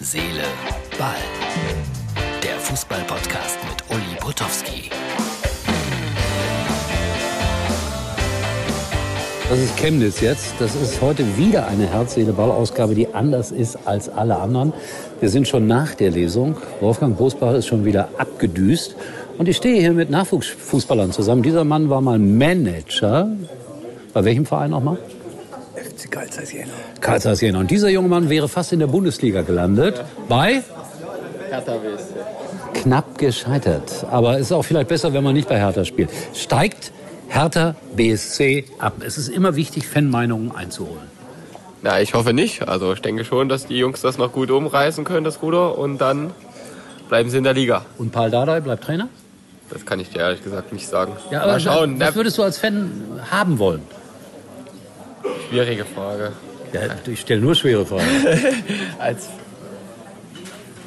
Seele, Ball. Der Fußball-Podcast mit Uli Potowski. Das ist Chemnitz jetzt. Das ist heute wieder eine Herz-Seele-Ball-Ausgabe, die anders ist als alle anderen. Wir sind schon nach der Lesung. Wolfgang Bosbach ist schon wieder abgedüst. Und ich stehe hier mit Nachwuchsfußballern zusammen. Dieser Mann war mal Manager. Bei welchem Verein nochmal? FC Karl Zeiss Jena. Karl Zeiss Jena. Und dieser junge Mann wäre fast in der Bundesliga gelandet. Bei? Hertha BSC. Knapp gescheitert. Aber es ist auch vielleicht besser, wenn man nicht bei Hertha spielt. Steigt Hertha BSC ab. Es ist immer wichtig, Fanmeinungen einzuholen. Na, ich hoffe nicht. Also ich denke schon, dass die Jungs das noch gut umreißen können, das Ruder, und dann bleiben sie in der Liga. Und Paul Dardai bleibt Trainer? Das kann ich dir ehrlich gesagt nicht sagen. Ja, aber Mal schauen. was würdest du als Fan haben wollen? Schwierige Frage. Ja, ich stelle nur schwere Fragen. Als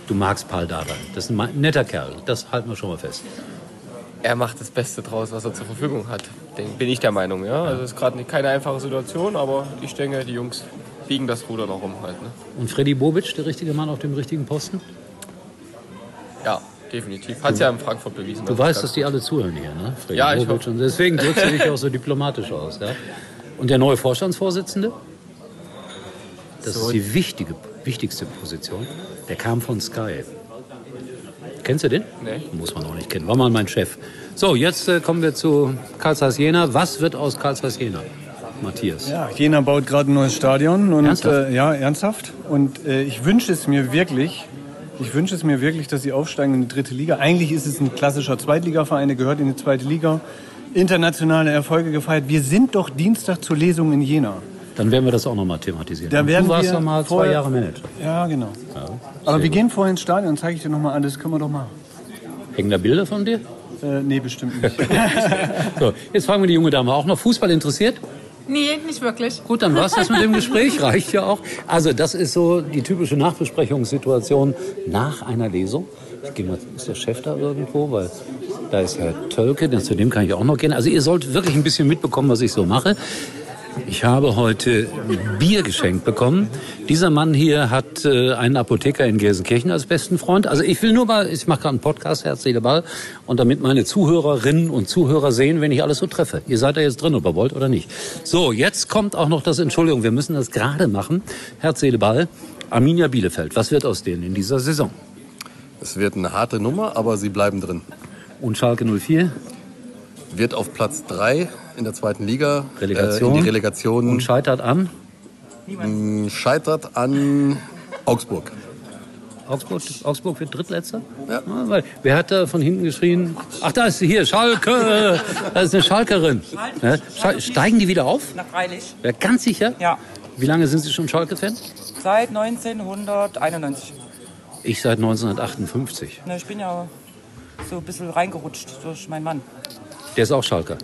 Du magst Paul Dardai. Das ist ein netter Kerl. Das halten wir schon mal fest. er macht das Beste draus, was er zur Verfügung hat. Den, bin ich der Meinung, ja. Also es ist gerade keine einfache Situation, aber ich denke, die Jungs biegen das Ruder noch um halt. Ne? Und Freddy Bobic, der richtige Mann auf dem richtigen Posten? Ja, definitiv. Hat es ja in Frankfurt bewiesen. Du weißt, dass die alle zuhören hier, ne? Freddy Ja, ich hoffe. Und deswegen drückst du dich auch so diplomatisch aus. Ja? Und der neue Vorstandsvorsitzende? Das ist die wichtige, wichtigste Position. Der kam von Sky. Kennst du den? Nee. Muss man auch nicht kennen. War mal mein Chef. So, jetzt äh, kommen wir zu Karl Zeiss Jena. Was wird aus Karl Zeiss Jena? Matthias. Ja, Jena baut gerade ein neues Stadion und Ernsthaft? Äh, ja, ernsthaft. Und äh, ich wünsche es mir wirklich, ich wünsche es mir wirklich, dass sie aufsteigen in die dritte Liga. Eigentlich ist es ein klassischer Zweitligaverein, der gehört in die zweite Liga. Internationale Erfolge gefeiert. Wir sind doch Dienstag zur Lesung in Jena. Dann werden wir das auch nochmal thematisieren. Da Und werden du warst wir ja mal zwei Jahre Manager. Ja, genau. Aber wir gehen vorher ins Stadion, zeige ich dir nochmal alles, können wir doch machen. Hängen da Bilder von dir? Äh, nee, bestimmt nicht. So, jetzt fragen wir die junge Dame auch noch. Fußball interessiert? Nee, nicht wirklich. Gut, dann war's das mit dem Gespräch. Reicht ja auch. Also, das ist so die typische Nachbesprechungssituation nach einer Lesung. Ich gehe mal, ist der Chef da irgendwo? Weil da ist Herr Tölke, zu dem kann ich auch noch gehen. Also, ihr sollt wirklich ein bisschen mitbekommen, was ich so mache. Ich habe heute Bier geschenkt bekommen. Dieser Mann hier hat äh, einen Apotheker in Gelsenkirchen als besten Freund. Also ich will nur mal, ich mache gerade einen Podcast, Herz, Seele, Ball. Und damit meine Zuhörerinnen und Zuhörer sehen, wenn ich alles so treffe. Ihr seid da jetzt drin, ob ihr wollt oder nicht. So, jetzt kommt auch noch das, Entschuldigung, wir müssen das gerade machen. Herz, Seele, Ball. Arminia Bielefeld, was wird aus denen in dieser Saison? Es wird eine harte Nummer, aber sie bleiben drin. Und Schalke 04? Wird auf Platz 3 in der zweiten Liga Relegation. Äh, in die Relegation Und scheitert an? mh, scheitert an Augsburg. Augsburg, Augsburg wird Drittletzter? Ja. weil, wer hat da von hinten geschrien? Ach, da ist sie hier, Schalke! Da ist eine Schalkerin. Ja, Sche- steigen die wieder auf? Na freilich. Ja, ganz sicher? Ja. Wie lange sind Sie schon Schalke-Fan? Seit 1991. Ich seit 1958. Na, ich bin ja so ein bisschen reingerutscht durch meinen Mann. Der ist auch Schalker.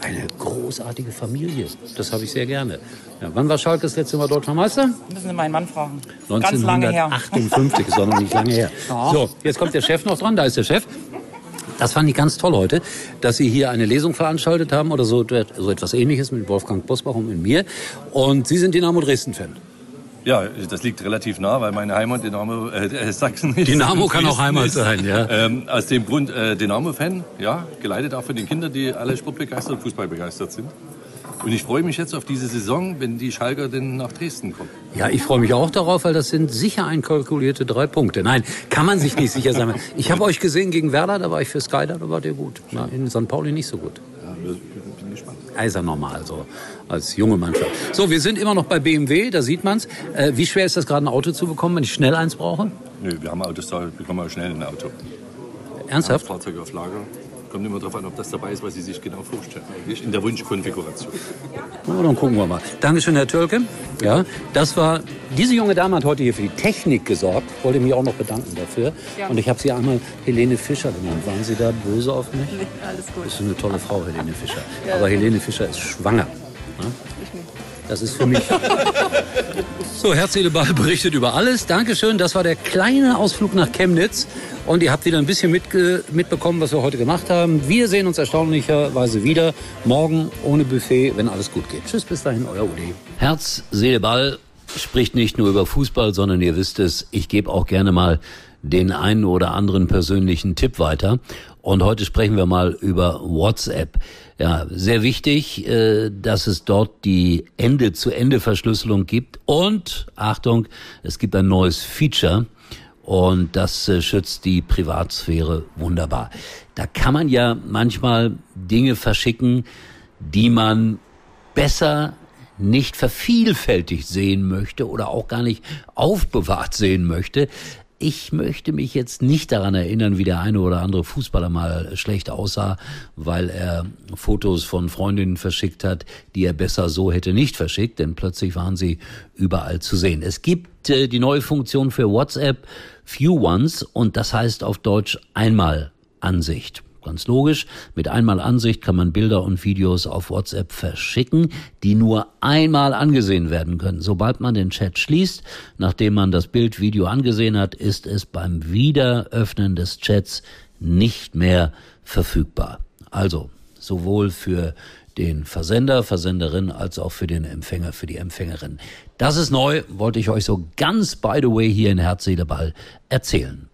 Eine großartige Familie. Das habe ich sehr gerne. Ja, wann war Schalke das letzte Mal deutscher Meister? Müssen Sie meinen Mann fragen. Ganz lange her. 1958, ist auch noch nicht lange her. So, jetzt kommt der Chef noch dran, da ist der Chef. Das fand ich ganz toll heute, dass Sie hier eine Lesung veranstaltet haben oder so, so etwas ähnliches mit Wolfgang Bosbach und mit mir. Und Sie sind Dynamo Dresden-Fan. Ja, das liegt relativ nah, weil meine Heimat Dynamo äh, äh, Sachsen ist. Dynamo kann auch Heimat ist. sein, ja. Ähm, aus dem Grund äh, Dynamo-Fan, ja, geleitet auch von den Kindern, die alle sportbegeistert und fußballbegeistert sind. Und ich freue mich jetzt auf diese Saison, wenn die Schalker denn nach Dresden kommen. Ja, ich freue mich auch darauf, weil das sind sicher einkalkulierte drei Punkte. Nein, kann man sich nicht sicher sein. Ich habe euch gesehen gegen Werder, da war ich für Sky, da war der gut. Na, in St. Pauli nicht so gut. Wir- bin gespannt. Er ist ja normal, so als junge Mannschaft. So, wir sind immer noch bei BMW, da sieht man's. Äh, wie schwer ist das gerade, ein Auto zu bekommen, wenn ich schnell eins brauche? Nö, wir haben Autos da, bekommen wir schnell ein Auto. Ernsthaft? Fahrzeuge auf Lager. Kommt immer darauf an, ob das dabei ist, was Sie sich genau vorstellen. Eigentlich in der Wunschkonfiguration. Na, dann gucken wir mal. Dankeschön, Herr Türke. Ja, das war, diese junge Dame hat heute hier für die Technik gesorgt. Ich wollte mich auch noch bedanken dafür. Und ich habe sie einmal Helene Fischer genannt. Waren Sie da böse auf mich? Alles gut. Das ist eine tolle Frau, Helene Fischer. Aber Helene Fischer ist schwanger. Ne? Das ist für mich. So, Herz, Seele, Ball berichtet über alles. Dankeschön. Das war der kleine Ausflug nach Chemnitz. Und ihr habt wieder ein bisschen mitge mitbekommen, was wir heute gemacht haben. Wir sehen uns erstaunlicherweise wieder morgen ohne Buffet, wenn alles gut geht. Tschüss, bis dahin, euer Uli. Herz, Seele, Ball. spricht nicht nur über Fußball, sondern ihr wisst es, ich gebe auch gerne mal den einen oder anderen persönlichen Tipp weiter. Und heute sprechen wir mal über WhatsApp. Ja, sehr wichtig, äh, dass es dort die Ende-zu-Ende-Verschlüsselung gibt. Und, Achtung, es gibt ein neues Feature. Und das äh, schützt die Privatsphäre wunderbar. Da kann man ja manchmal Dinge verschicken, die man besser nicht vervielfältigt sehen möchte oder auch gar nicht aufbewahrt sehen möchte. Ich möchte mich jetzt nicht daran erinnern, wie der eine oder andere Fußballer mal schlecht aussah, weil er Fotos von Freundinnen verschickt hat, die er besser so hätte nicht verschickt, denn plötzlich waren sie überall zu sehen. Es gibt äh, die neue Funktion für WhatsApp Few Ones und das heißt auf Deutsch einmal Ansicht. Ganz logisch, mit einmal Ansicht kann man Bilder und Videos auf WhatsApp verschicken, die nur einmal angesehen werden können. Sobald man den Chat schließt, nachdem man das Bild, Video angesehen hat, ist es beim Wiederöffnen des Chats nicht mehr verfügbar. Also sowohl für den Versender, Versenderin als auch für den Empfänger, für die Empfängerin. Das ist neu, wollte ich euch so ganz by the way hier in Herz, Seele, Ball erzählen.